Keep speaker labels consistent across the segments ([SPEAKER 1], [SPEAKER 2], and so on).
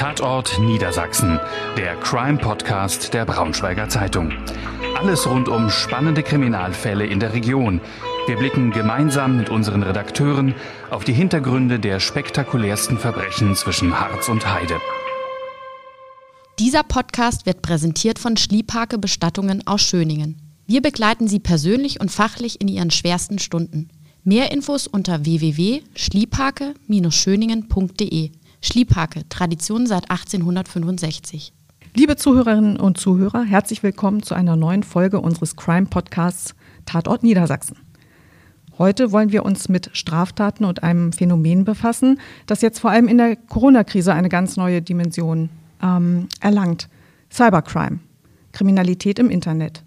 [SPEAKER 1] Tatort Niedersachsen, der Crime-Podcast der Braunschweiger Zeitung. Alles rund um spannende Kriminalfälle in der Region. Wir blicken gemeinsam mit unseren Redakteuren auf die Hintergründe der spektakulärsten Verbrechen zwischen Harz und Heide.
[SPEAKER 2] Dieser Podcast wird präsentiert von Schliephake Bestattungen aus Schöningen. Wir begleiten Sie persönlich und fachlich in Ihren schwersten Stunden. Mehr Infos unter www.schliephake-schöningen.de. Schliephake, Tradition seit 1865.
[SPEAKER 3] Liebe Zuhörerinnen und Zuhörer, herzlich willkommen zu einer neuen Folge unseres Crime-Podcasts Tatort Niedersachsen. Heute wollen wir uns mit Straftaten und einem Phänomen befassen, das jetzt vor allem in der Corona-Krise eine ganz neue Dimension ähm, erlangt. Cybercrime, Kriminalität im Internet.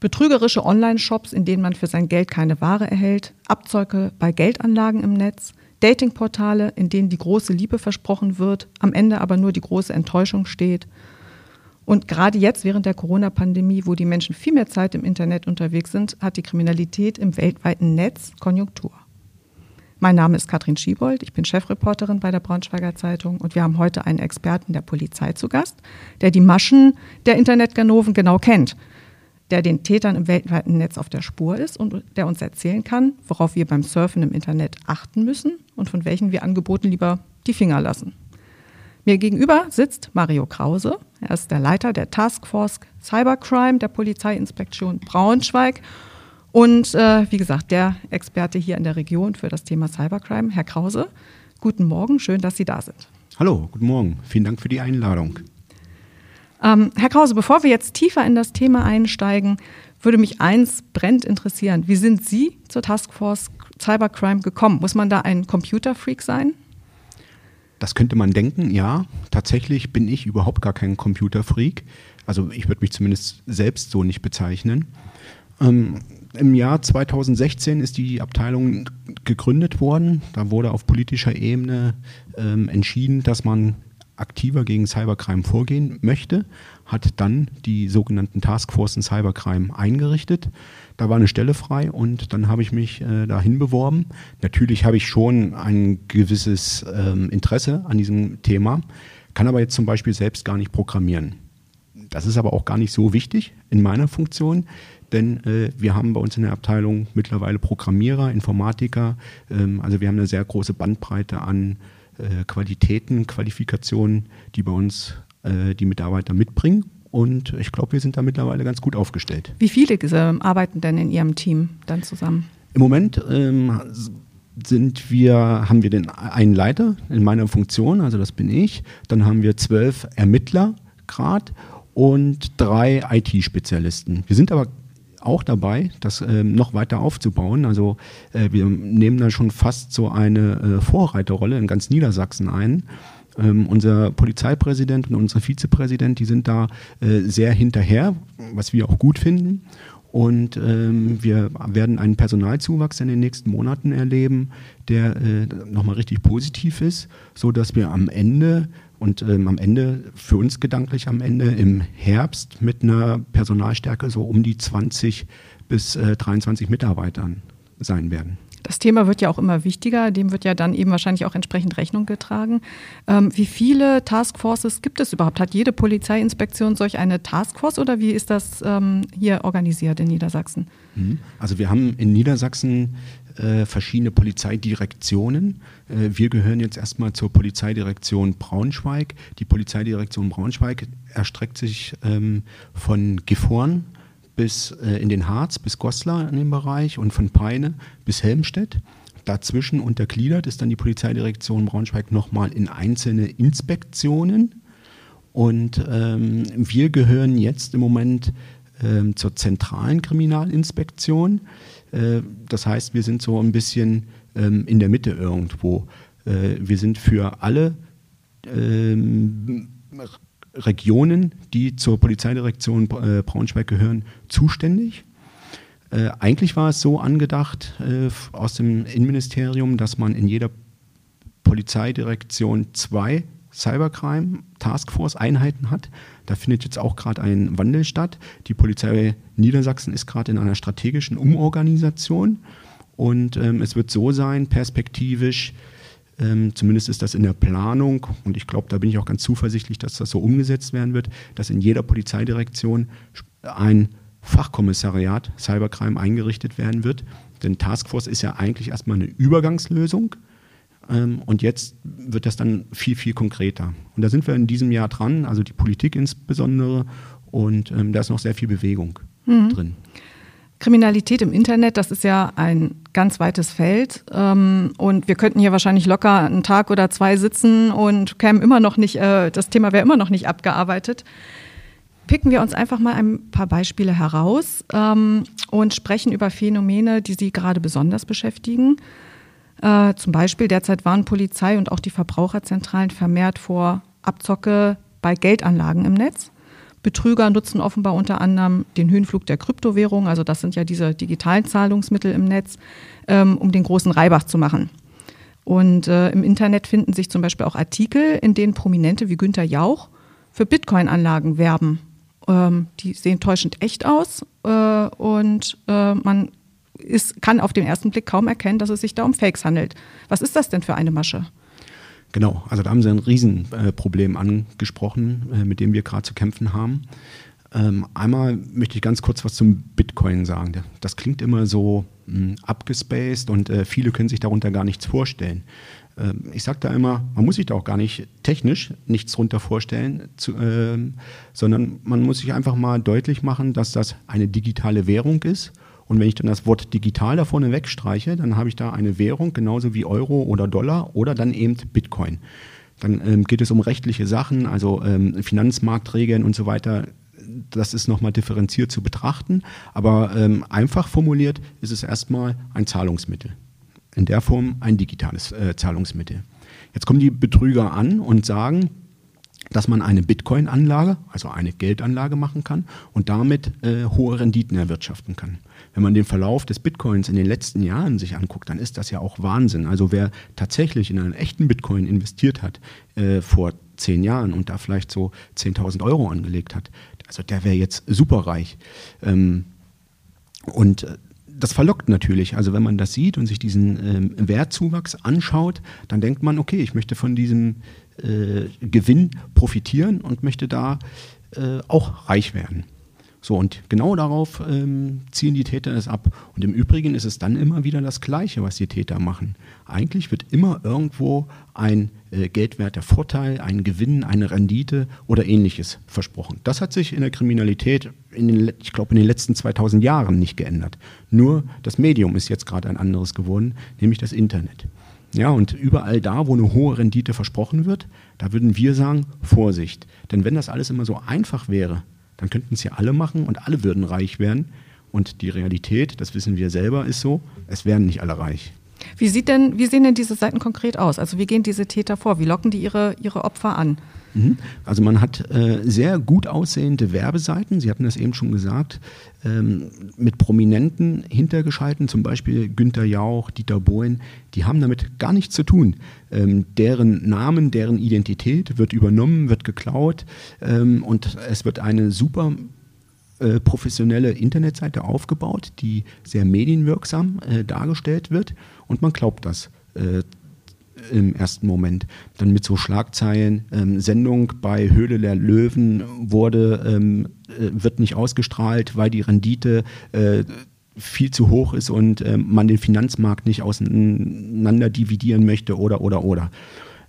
[SPEAKER 3] Betrügerische Online-Shops, in denen man für sein Geld keine Ware erhält, Abzeuge bei Geldanlagen im Netz, Datingportale, in denen die große Liebe versprochen wird, am Ende aber nur die große Enttäuschung steht. Und gerade jetzt während der Corona-Pandemie, wo die Menschen viel mehr Zeit im Internet unterwegs sind, hat die Kriminalität im weltweiten Netz Konjunktur. Mein Name ist Katrin Schiebold, ich bin Chefreporterin bei der Braunschweiger Zeitung und wir haben heute einen Experten der Polizei zu Gast, der die Maschen der Internetganoven genau kennt der den Tätern im weltweiten Netz auf der Spur ist und der uns erzählen kann, worauf wir beim Surfen im Internet achten müssen und von welchen wir Angeboten lieber die Finger lassen. Mir gegenüber sitzt Mario Krause. Er ist der Leiter der Taskforce Cybercrime der Polizeiinspektion Braunschweig und äh, wie gesagt, der Experte hier in der Region für das Thema Cybercrime. Herr Krause, guten Morgen, schön, dass Sie da sind.
[SPEAKER 4] Hallo, guten Morgen. Vielen Dank für die Einladung.
[SPEAKER 3] Ähm, Herr Krause, bevor wir jetzt tiefer in das Thema einsteigen, würde mich eins brennend interessieren. Wie sind Sie zur Taskforce Cybercrime gekommen? Muss man da ein Computerfreak sein?
[SPEAKER 4] Das könnte man denken, ja. Tatsächlich bin ich überhaupt gar kein Computerfreak. Also ich würde mich zumindest selbst so nicht bezeichnen. Ähm, Im Jahr 2016 ist die Abteilung gegründet worden. Da wurde auf politischer Ebene ähm, entschieden, dass man aktiver gegen Cybercrime vorgehen möchte, hat dann die sogenannten Taskforce in Cybercrime eingerichtet. Da war eine Stelle frei und dann habe ich mich äh, dahin beworben. Natürlich habe ich schon ein gewisses ähm, Interesse an diesem Thema, kann aber jetzt zum Beispiel selbst gar nicht programmieren. Das ist aber auch gar nicht so wichtig in meiner Funktion, denn äh, wir haben bei uns in der Abteilung mittlerweile Programmierer, Informatiker, ähm, also wir haben eine sehr große Bandbreite an äh, Qualitäten, Qualifikationen, die bei uns äh, die Mitarbeiter mitbringen. Und ich glaube, wir sind da mittlerweile ganz gut aufgestellt.
[SPEAKER 3] Wie viele äh, arbeiten denn in Ihrem Team dann zusammen?
[SPEAKER 4] Im Moment ähm, sind wir, haben wir den einen Leiter in meiner Funktion, also das bin ich. Dann haben wir zwölf Ermittler Grad und drei IT-Spezialisten. Wir sind aber auch dabei, das äh, noch weiter aufzubauen. Also äh, wir nehmen da schon fast so eine äh, Vorreiterrolle in ganz Niedersachsen ein. Ähm, unser Polizeipräsident und unsere Vizepräsident, die sind da äh, sehr hinterher, was wir auch gut finden. Und ähm, wir werden einen Personalzuwachs in den nächsten Monaten erleben, der äh, nochmal richtig positiv ist, so dass wir am Ende und ähm, am Ende, für uns gedanklich am Ende im Herbst mit einer Personalstärke so um die 20 bis äh, 23 Mitarbeitern sein werden.
[SPEAKER 3] Das Thema wird ja auch immer wichtiger, dem wird ja dann eben wahrscheinlich auch entsprechend Rechnung getragen. Ähm, wie viele Taskforces gibt es überhaupt? Hat jede Polizeiinspektion solch eine Taskforce oder wie ist das ähm, hier organisiert in Niedersachsen?
[SPEAKER 4] Mhm. Also wir haben in Niedersachsen äh, verschiedene Polizeidirektionen. Äh, wir gehören jetzt erstmal zur Polizeidirektion Braunschweig. Die Polizeidirektion Braunschweig erstreckt sich ähm, von Gifhorn bis äh, in den Harz, bis Goslar in dem Bereich und von Peine bis Helmstedt. Dazwischen untergliedert ist dann die Polizeidirektion Braunschweig nochmal in einzelne Inspektionen. Und ähm, wir gehören jetzt im Moment ähm, zur zentralen Kriminalinspektion. Äh, das heißt, wir sind so ein bisschen ähm, in der Mitte irgendwo. Äh, wir sind für alle ähm, Regionen, die zur Polizeidirektion äh, Braunschweig gehören, zuständig. Äh, eigentlich war es so angedacht äh, aus dem Innenministerium, dass man in jeder Polizeidirektion zwei Cybercrime Taskforce Einheiten hat. Da findet jetzt auch gerade ein Wandel statt. Die Polizei Niedersachsen ist gerade in einer strategischen Umorganisation und ähm, es wird so sein, perspektivisch, ähm, zumindest ist das in der Planung und ich glaube, da bin ich auch ganz zuversichtlich, dass das so umgesetzt werden wird, dass in jeder Polizeidirektion ein Fachkommissariat Cybercrime eingerichtet werden wird. Denn Taskforce ist ja eigentlich erstmal eine Übergangslösung. Ähm, und jetzt wird das dann viel, viel konkreter. Und da sind wir in diesem Jahr dran, also die Politik insbesondere. Und ähm, da ist noch sehr viel Bewegung mhm. drin.
[SPEAKER 3] Kriminalität im Internet, das ist ja ein ganz weites Feld. Ähm, und wir könnten hier wahrscheinlich locker einen Tag oder zwei sitzen und kämen immer noch nicht, äh, das Thema wäre immer noch nicht abgearbeitet. Picken wir uns einfach mal ein paar Beispiele heraus ähm, und sprechen über Phänomene, die Sie gerade besonders beschäftigen. Äh, zum Beispiel derzeit warnen Polizei und auch die Verbraucherzentralen vermehrt vor Abzocke bei Geldanlagen im Netz. Betrüger nutzen offenbar unter anderem den Höhenflug der Kryptowährung, also das sind ja diese digitalen Zahlungsmittel im Netz, ähm, um den großen Reibach zu machen. Und äh, im Internet finden sich zum Beispiel auch Artikel, in denen Prominente wie Günter Jauch für Bitcoin-Anlagen werben. Ähm, die sehen täuschend echt aus äh, und äh, man ist, kann auf den ersten Blick kaum erkennen, dass es sich da um Fakes handelt. Was ist das denn für eine Masche?
[SPEAKER 4] Genau, also da haben Sie ein Riesenproblem angesprochen, äh, mit dem wir gerade zu kämpfen haben. Ähm, einmal möchte ich ganz kurz was zum Bitcoin sagen. Das klingt immer so hm, abgespaced und äh, viele können sich darunter gar nichts vorstellen. Ähm, ich sage da immer, man muss sich da auch gar nicht technisch nichts darunter vorstellen, ähm, sondern man muss sich einfach mal deutlich machen, dass das eine digitale Währung ist und wenn ich dann das Wort digital da vorne wegstreiche, dann habe ich da eine Währung, genauso wie Euro oder Dollar oder dann eben Bitcoin. Dann ähm, geht es um rechtliche Sachen, also ähm, Finanzmarktregeln und so weiter. Das ist nochmal differenziert zu betrachten. Aber ähm, einfach formuliert ist es erstmal ein Zahlungsmittel. In der Form ein digitales äh, Zahlungsmittel. Jetzt kommen die Betrüger an und sagen, dass man eine Bitcoin-Anlage, also eine Geldanlage machen kann und damit äh, hohe Renditen erwirtschaften kann wenn man den Verlauf des Bitcoins in den letzten Jahren sich anguckt, dann ist das ja auch Wahnsinn. Also wer tatsächlich in einen echten Bitcoin investiert hat äh, vor zehn Jahren und da vielleicht so 10.000 Euro angelegt hat, also der wäre jetzt superreich. Ähm, und äh, das verlockt natürlich. Also wenn man das sieht und sich diesen ähm, Wertzuwachs anschaut, dann denkt man, okay, ich möchte von diesem Gewinn profitieren und möchte da äh, auch reich werden. So, und genau darauf ähm, ziehen die Täter es ab. Und im Übrigen ist es dann immer wieder das Gleiche, was die Täter machen. Eigentlich wird immer irgendwo ein äh, geldwerter Vorteil, ein Gewinn, eine Rendite oder ähnliches versprochen. Das hat sich in der Kriminalität, in den, ich glaube, in den letzten 2000 Jahren nicht geändert. Nur das Medium ist jetzt gerade ein anderes geworden, nämlich das Internet. Ja, und überall da, wo eine hohe Rendite versprochen wird, da würden wir sagen, Vorsicht. Denn wenn das alles immer so einfach wäre, dann könnten es ja alle machen und alle würden reich werden. Und die Realität, das wissen wir selber, ist so, es werden nicht alle reich.
[SPEAKER 3] Wie, sieht denn, wie sehen denn diese Seiten konkret aus? Also wie gehen diese Täter vor? Wie locken die ihre, ihre Opfer an?
[SPEAKER 4] Mhm. Also man hat äh, sehr gut aussehende Werbeseiten, Sie hatten das eben schon gesagt, ähm, mit Prominenten hintergeschalten, zum Beispiel Günter Jauch, Dieter Bohlen, die haben damit gar nichts zu tun. Ähm, deren Namen, deren Identität wird übernommen, wird geklaut ähm, und es wird eine super äh, professionelle Internetseite aufgebaut, die sehr medienwirksam äh, dargestellt wird und man glaubt das. Im ersten Moment. Dann mit so Schlagzeilen, ähm, Sendung bei Höhle der Löwen wurde, ähm, äh, wird nicht ausgestrahlt, weil die Rendite äh, viel zu hoch ist und äh, man den Finanzmarkt nicht auseinander dividieren möchte oder oder oder.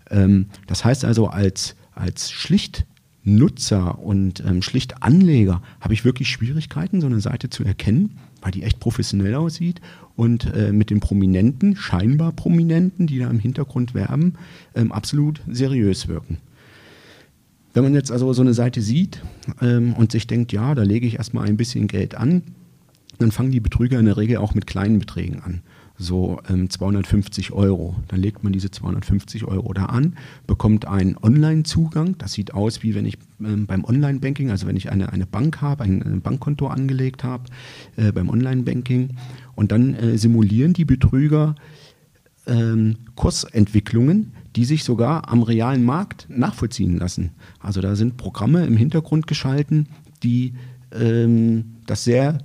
[SPEAKER 4] Ähm, das heißt also, als, als schlicht Nutzer und ähm, schlicht Anleger habe ich wirklich Schwierigkeiten, so eine Seite zu erkennen, weil die echt professionell aussieht und äh, mit den Prominenten, scheinbar Prominenten, die da im Hintergrund werben, ähm, absolut seriös wirken. Wenn man jetzt also so eine Seite sieht ähm, und sich denkt, ja, da lege ich erstmal ein bisschen Geld an, dann fangen die Betrüger in der Regel auch mit kleinen Beträgen an so ähm, 250 Euro. Dann legt man diese 250 Euro da an, bekommt einen Online-Zugang. Das sieht aus, wie wenn ich ähm, beim Online-Banking, also wenn ich eine, eine Bank habe, ein, ein Bankkonto angelegt habe, äh, beim Online-Banking. Und dann äh, simulieren die Betrüger ähm, Kursentwicklungen, die sich sogar am realen Markt nachvollziehen lassen. Also da sind Programme im Hintergrund geschalten, die ähm, das sehr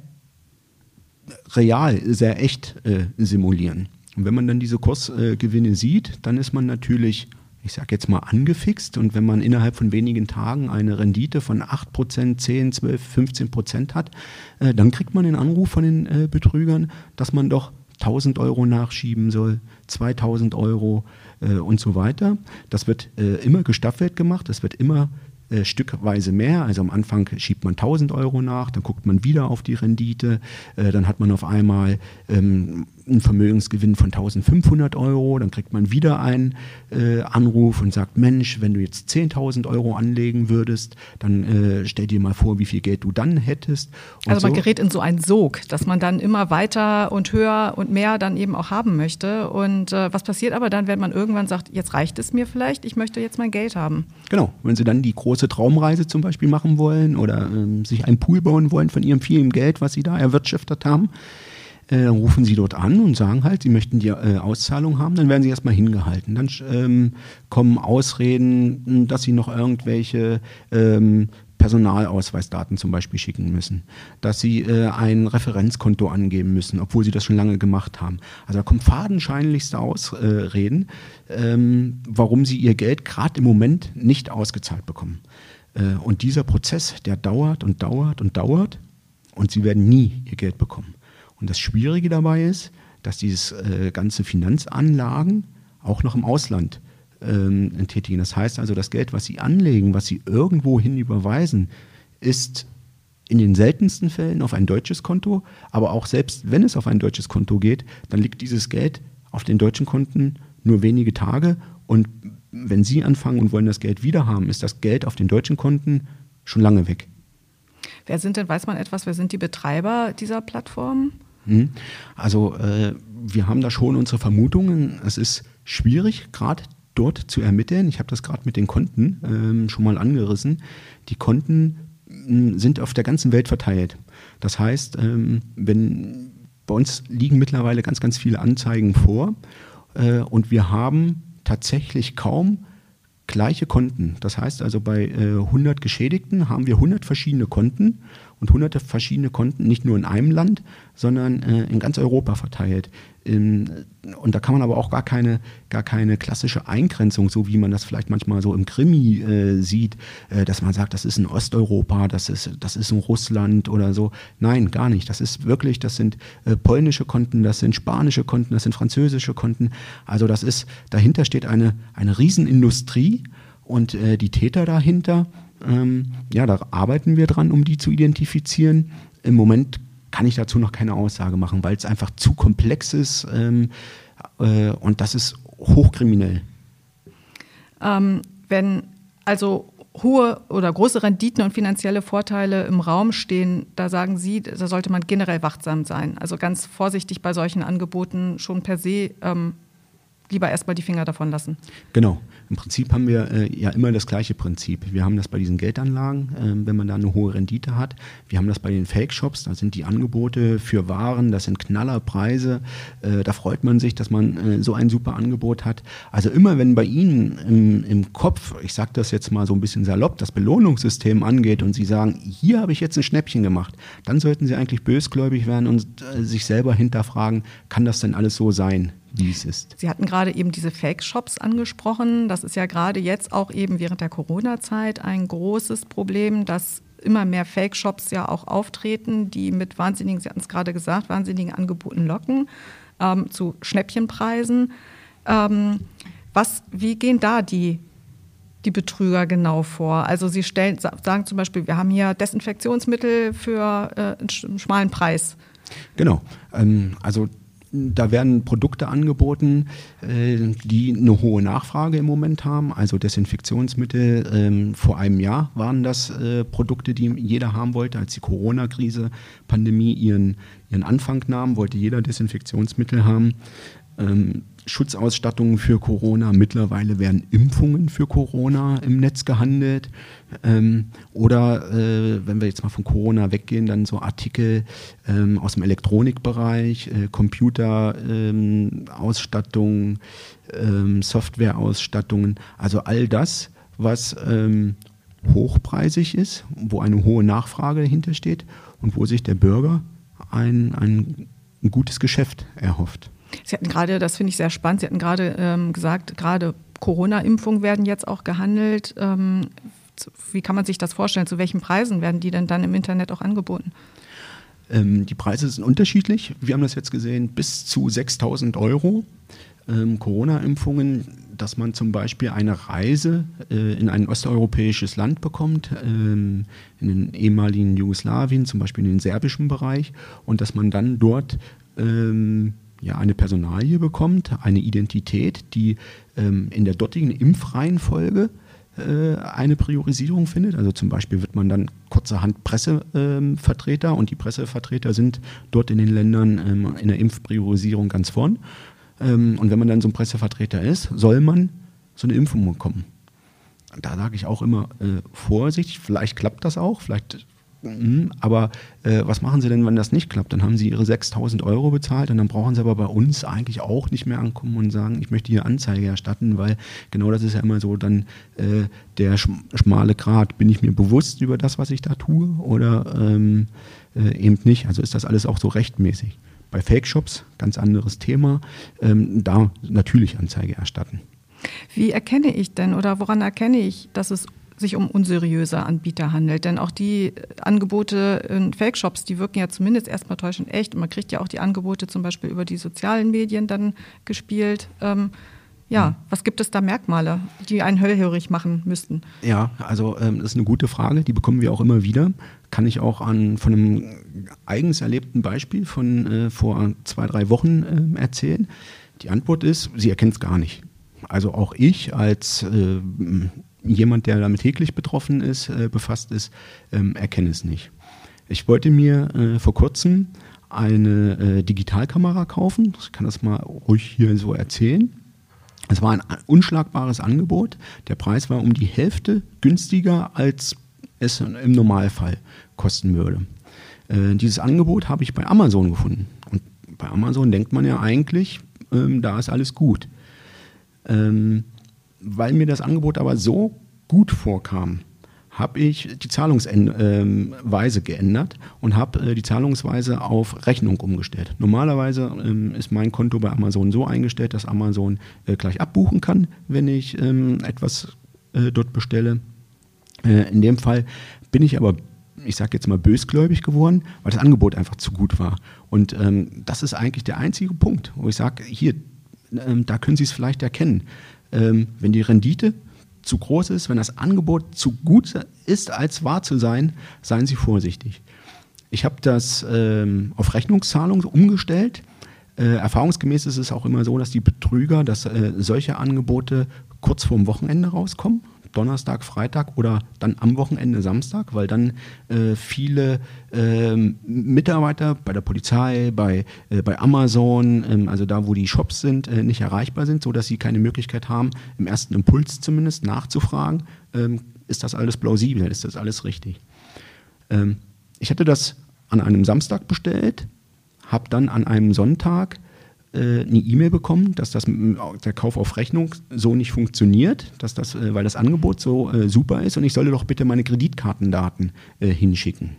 [SPEAKER 4] real, sehr echt äh, simulieren. Und wenn man dann diese Kursgewinne sieht, dann ist man natürlich ich sage jetzt mal, angefixt. Und wenn man innerhalb von wenigen Tagen eine Rendite von 8%, 10, 12, 15 Prozent hat, äh, dann kriegt man den Anruf von den äh, Betrügern, dass man doch 1000 Euro nachschieben soll, 2000 Euro äh, und so weiter. Das wird äh, immer gestaffelt gemacht, es wird immer äh, stückweise mehr. Also am Anfang schiebt man 1000 Euro nach, dann guckt man wieder auf die Rendite, äh, dann hat man auf einmal ähm, einen Vermögensgewinn von 1500 Euro, dann kriegt man wieder einen äh, Anruf und sagt, Mensch, wenn du jetzt 10.000 Euro anlegen würdest, dann äh, stell dir mal vor, wie viel Geld du dann hättest.
[SPEAKER 3] Also man so. gerät in so einen Sog, dass man dann immer weiter und höher und mehr dann eben auch haben möchte. Und äh, was passiert aber dann, wenn man irgendwann sagt, jetzt reicht es mir vielleicht, ich möchte jetzt mein Geld haben?
[SPEAKER 4] Genau, wenn Sie dann die große Traumreise zum Beispiel machen wollen oder ähm, sich einen Pool bauen wollen von Ihrem vielen Geld, was Sie da erwirtschaftet haben, äh, rufen sie dort an und sagen halt, sie möchten die äh, Auszahlung haben, dann werden sie erstmal hingehalten. Dann ähm, kommen Ausreden, dass sie noch irgendwelche ähm, Personalausweisdaten zum Beispiel schicken müssen, dass sie äh, ein Referenzkonto angeben müssen, obwohl sie das schon lange gemacht haben. Also da kommen fadenscheinlichste Ausreden, ähm, warum sie ihr Geld gerade im Moment nicht ausgezahlt bekommen. Äh, und dieser Prozess, der dauert und dauert und dauert und sie werden nie ihr Geld bekommen. Und das Schwierige dabei ist, dass diese äh, ganze Finanzanlagen auch noch im Ausland ähm, tätigen. Das heißt also, das Geld, was Sie anlegen, was Sie irgendwo hin überweisen, ist in den seltensten Fällen auf ein deutsches Konto, aber auch selbst wenn es auf ein deutsches Konto geht, dann liegt dieses Geld auf den deutschen Konten nur wenige Tage und wenn Sie anfangen und wollen das Geld wieder haben, ist das Geld auf den deutschen Konten schon lange weg.
[SPEAKER 3] Wer sind denn, weiß man etwas, wer sind die Betreiber dieser Plattform?
[SPEAKER 4] Hm? Also äh, wir haben da schon unsere Vermutungen. Es ist schwierig, gerade dort zu ermitteln. Ich habe das gerade mit den Konten ähm, schon mal angerissen. Die Konten hm, sind auf der ganzen Welt verteilt. Das heißt, ähm, wenn bei uns liegen mittlerweile ganz, ganz viele Anzeigen vor äh, und wir haben tatsächlich kaum gleiche Konten. Das heißt also, bei äh, 100 Geschädigten haben wir 100 verschiedene Konten und hunderte verschiedene Konten, nicht nur in einem Land, sondern äh, in ganz Europa verteilt. In, und da kann man aber auch gar keine, gar keine klassische Eingrenzung, so wie man das vielleicht manchmal so im Krimi äh, sieht, äh, dass man sagt, das ist in Osteuropa, das ist, das ist in Russland oder so. Nein, gar nicht. Das ist wirklich, das sind äh, polnische Konten, das sind spanische Konten, das sind französische Konten. Also das ist, dahinter steht eine, eine Riesenindustrie und äh, die Täter dahinter, ähm, ja, da arbeiten wir dran, um die zu identifizieren. Im Moment kann ich dazu noch keine Aussage machen, weil es einfach zu komplex ist ähm, äh, und das ist hochkriminell.
[SPEAKER 3] Ähm, wenn also hohe oder große Renditen und finanzielle Vorteile im Raum stehen, da sagen Sie, da sollte man generell wachsam sein. Also ganz vorsichtig bei solchen Angeboten schon per se ähm, lieber erstmal die Finger davon lassen.
[SPEAKER 4] Genau. Im Prinzip haben wir äh, ja immer das gleiche Prinzip. Wir haben das bei diesen Geldanlagen, äh, wenn man da eine hohe Rendite hat. Wir haben das bei den Fake-Shops, da sind die Angebote für Waren, das sind Knallerpreise. Äh, da freut man sich, dass man äh, so ein super Angebot hat. Also immer wenn bei Ihnen im, im Kopf, ich sage das jetzt mal so ein bisschen salopp, das Belohnungssystem angeht und Sie sagen, hier habe ich jetzt ein Schnäppchen gemacht, dann sollten Sie eigentlich bösgläubig werden und äh, sich selber hinterfragen, kann das denn alles so sein? Wie es ist.
[SPEAKER 3] Sie hatten gerade eben diese Fake-Shops angesprochen. Das ist ja gerade jetzt auch eben während der Corona-Zeit ein großes Problem, dass immer mehr Fake-Shops ja auch auftreten, die mit wahnsinnigen, Sie hatten es gerade gesagt, wahnsinnigen Angeboten locken, ähm, zu Schnäppchenpreisen. Ähm, was, wie gehen da die, die Betrüger genau vor? Also Sie stellen, sagen zum Beispiel, wir haben hier Desinfektionsmittel für äh, einen schmalen Preis.
[SPEAKER 4] Genau. Ähm, also da werden Produkte angeboten, äh, die eine hohe Nachfrage im Moment haben. Also Desinfektionsmittel. Ähm, vor einem Jahr waren das äh, Produkte, die jeder haben wollte. Als die Corona-Krise, Pandemie ihren, ihren Anfang nahm, wollte jeder Desinfektionsmittel haben. Ähm, Schutzausstattungen für Corona. Mittlerweile werden Impfungen für Corona im Netz gehandelt. Ähm, oder äh, wenn wir jetzt mal von Corona weggehen, dann so Artikel ähm, aus dem Elektronikbereich, äh, Computerausstattung, ähm, Softwareausstattungen. Also all das, was ähm, hochpreisig ist, wo eine hohe Nachfrage dahinter steht und wo sich der Bürger ein, ein gutes Geschäft erhofft.
[SPEAKER 3] Sie hatten gerade, das finde ich sehr spannend, Sie hatten gerade ähm, gesagt, gerade Corona-Impfungen werden jetzt auch gehandelt. Ähm, wie kann man sich das vorstellen? Zu welchen Preisen werden die denn dann im Internet auch angeboten?
[SPEAKER 4] Ähm, die Preise sind unterschiedlich. Wir haben das jetzt gesehen, bis zu 6000 Euro. Ähm, Corona-Impfungen, dass man zum Beispiel eine Reise äh, in ein osteuropäisches Land bekommt, ähm, in den ehemaligen Jugoslawien, zum Beispiel in den serbischen Bereich, und dass man dann dort ähm, ja, eine Personalie bekommt, eine Identität, die ähm, in der dortigen Impfreihenfolge äh, eine Priorisierung findet. Also zum Beispiel wird man dann kurzerhand Pressevertreter ähm, und die Pressevertreter sind dort in den Ländern ähm, in der Impfpriorisierung ganz vorn. Ähm, und wenn man dann so ein Pressevertreter ist, soll man so eine Impfung bekommen. Da sage ich auch immer äh, Vorsicht, vielleicht klappt das auch, vielleicht aber äh, was machen Sie denn, wenn das nicht klappt? Dann haben Sie Ihre 6000 Euro bezahlt und dann brauchen Sie aber bei uns eigentlich auch nicht mehr ankommen und sagen, ich möchte hier Anzeige erstatten, weil genau das ist ja immer so dann äh, der schmale Grat. Bin ich mir bewusst über das, was ich da tue oder ähm, äh, eben nicht? Also ist das alles auch so rechtmäßig. Bei Fake-Shops, ganz anderes Thema, ähm, da natürlich Anzeige erstatten.
[SPEAKER 3] Wie erkenne ich denn oder woran erkenne ich, dass es sich um unseriöse Anbieter handelt. Denn auch die Angebote in Fake-Shops, die wirken ja zumindest erstmal täuschend echt. Und man kriegt ja auch die Angebote zum Beispiel über die sozialen Medien dann gespielt. Ähm, ja, mhm. was gibt es da Merkmale, die einen hellhörig machen müssten?
[SPEAKER 4] Ja, also ähm, das ist eine gute Frage, die bekommen wir auch immer wieder. Kann ich auch an, von einem eigens erlebten Beispiel von äh, vor zwei, drei Wochen äh, erzählen. Die Antwort ist, sie erkennt es gar nicht. Also auch ich als äh, jemand, der damit täglich betroffen ist, äh, befasst ist, ähm, erkenne es nicht. Ich wollte mir äh, vor kurzem eine äh, Digitalkamera kaufen. Ich kann das mal ruhig hier so erzählen. Es war ein unschlagbares Angebot. Der Preis war um die Hälfte günstiger, als es im Normalfall kosten würde. Äh, dieses Angebot habe ich bei Amazon gefunden. Und bei Amazon denkt man ja eigentlich, ähm, da ist alles gut. Ähm, weil mir das Angebot aber so gut vorkam, habe ich die Zahlungsweise geändert und habe äh, die Zahlungsweise auf Rechnung umgestellt. Normalerweise ähm, ist mein Konto bei Amazon so eingestellt, dass Amazon äh, gleich abbuchen kann, wenn ich ähm, etwas äh, dort bestelle. in dem Fall bin ich aber ich sage jetzt mal bösgläubig geworden, weil das Angebot einfach zu gut war. Und ähm, das ist eigentlich der einzige Punkt, wo ich sage, hier, ähm, da können Sie es vielleicht erkennen ähm, wenn die Rendite zu groß ist, wenn das Angebot zu gut ist, als wahr zu sein, seien Sie vorsichtig. Ich habe das ähm, auf Rechnungszahlung umgestellt. Äh, erfahrungsgemäß ist es auch immer so, dass die Betrüger, dass äh, solche Angebote kurz vorm Wochenende rauskommen. Donnerstag, Freitag oder dann am Wochenende Samstag, weil dann äh, viele äh, Mitarbeiter bei der Polizei, bei, äh, bei Amazon, ähm, also da, wo die Shops sind, äh, nicht erreichbar sind, sodass sie keine Möglichkeit haben, im ersten Impuls zumindest nachzufragen, ähm, ist das alles plausibel, ist das alles richtig. Ähm, ich hatte das an einem Samstag bestellt, habe dann an einem Sonntag eine E-Mail bekommen, dass das der Kauf auf Rechnung so nicht funktioniert, dass das, äh, weil das Angebot so äh, super ist und ich solle doch bitte meine Kreditkartendaten hinschicken.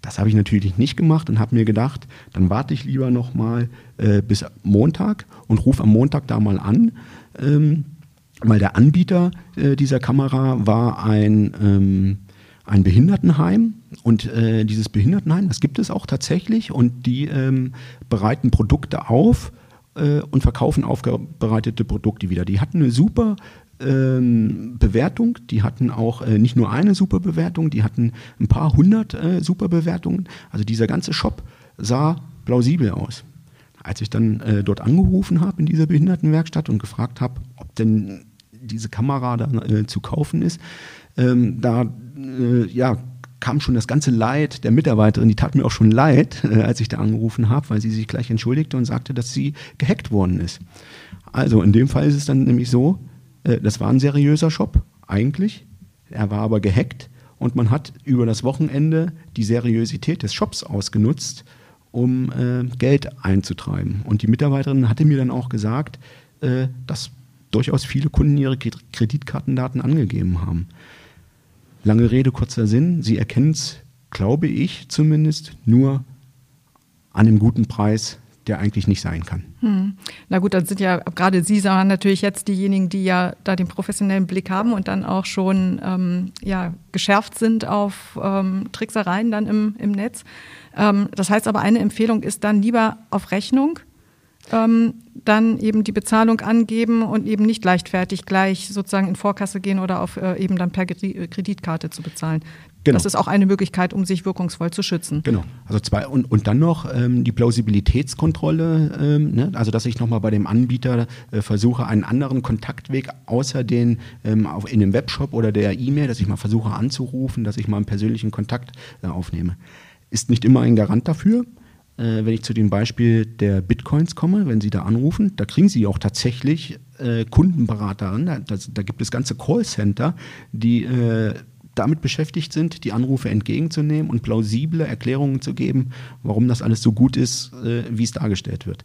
[SPEAKER 4] Das habe ich natürlich nicht gemacht und habe mir gedacht, dann warte ich lieber noch mal äh, bis Montag und rufe am Montag da mal an, ähm, weil der Anbieter äh, dieser Kamera war ein ähm, ein Behindertenheim und äh, dieses Behindertenheim, das gibt es auch tatsächlich und die ähm, bereiten Produkte auf äh, und verkaufen aufbereitete Produkte wieder. Die hatten eine super ähm, Bewertung, die hatten auch äh, nicht nur eine super Bewertung, die hatten ein paar hundert äh, super Bewertungen. Also dieser ganze Shop sah plausibel aus. Als ich dann äh, dort angerufen habe in dieser Behindertenwerkstatt und gefragt habe, ob denn diese Kamera da äh, zu kaufen ist, ähm, da äh, ja, kam schon das ganze Leid der Mitarbeiterin, die tat mir auch schon leid, äh, als ich da angerufen habe, weil sie sich gleich entschuldigte und sagte, dass sie gehackt worden ist. Also in dem Fall ist es dann nämlich so, äh, das war ein seriöser Shop, eigentlich. Er war aber gehackt und man hat über das Wochenende die Seriosität des Shops ausgenutzt, um äh, Geld einzutreiben. Und die Mitarbeiterin hatte mir dann auch gesagt, äh, dass durchaus viele Kunden ihre Kreditkartendaten angegeben haben. Lange Rede, kurzer Sinn. Sie erkennen es, glaube ich zumindest, nur an dem guten Preis, der eigentlich nicht sein kann.
[SPEAKER 3] Hm. Na gut, dann sind ja gerade Sie sagen natürlich jetzt diejenigen, die ja da den professionellen Blick haben und dann auch schon ähm, ja, geschärft sind auf ähm, Tricksereien dann im, im Netz. Ähm, das heißt aber, eine Empfehlung ist dann lieber auf Rechnung ähm, dann eben die Bezahlung angeben und eben nicht leichtfertig gleich sozusagen in Vorkasse gehen oder auf äh, eben dann per Kreditkarte zu bezahlen. Genau. Das ist auch eine Möglichkeit, um sich wirkungsvoll zu schützen.
[SPEAKER 4] Genau. Also zwei und, und dann noch ähm, die Plausibilitätskontrolle, ähm, ne? also dass ich nochmal bei dem Anbieter äh, versuche, einen anderen Kontaktweg außer den ähm, auf, in dem Webshop oder der E-Mail, dass ich mal versuche anzurufen, dass ich mal einen persönlichen Kontakt äh, aufnehme. Ist nicht immer ein Garant dafür. Äh, wenn ich zu dem Beispiel der Bitcoins komme, wenn Sie da anrufen, da kriegen Sie auch tatsächlich äh, Kundenberater Da, da, gibt es ganze Callcenter, die äh, damit beschäftigt sind, die Anrufe entgegenzunehmen und plausible Erklärungen zu geben, warum das alles so gut ist, äh, wie es dargestellt wird.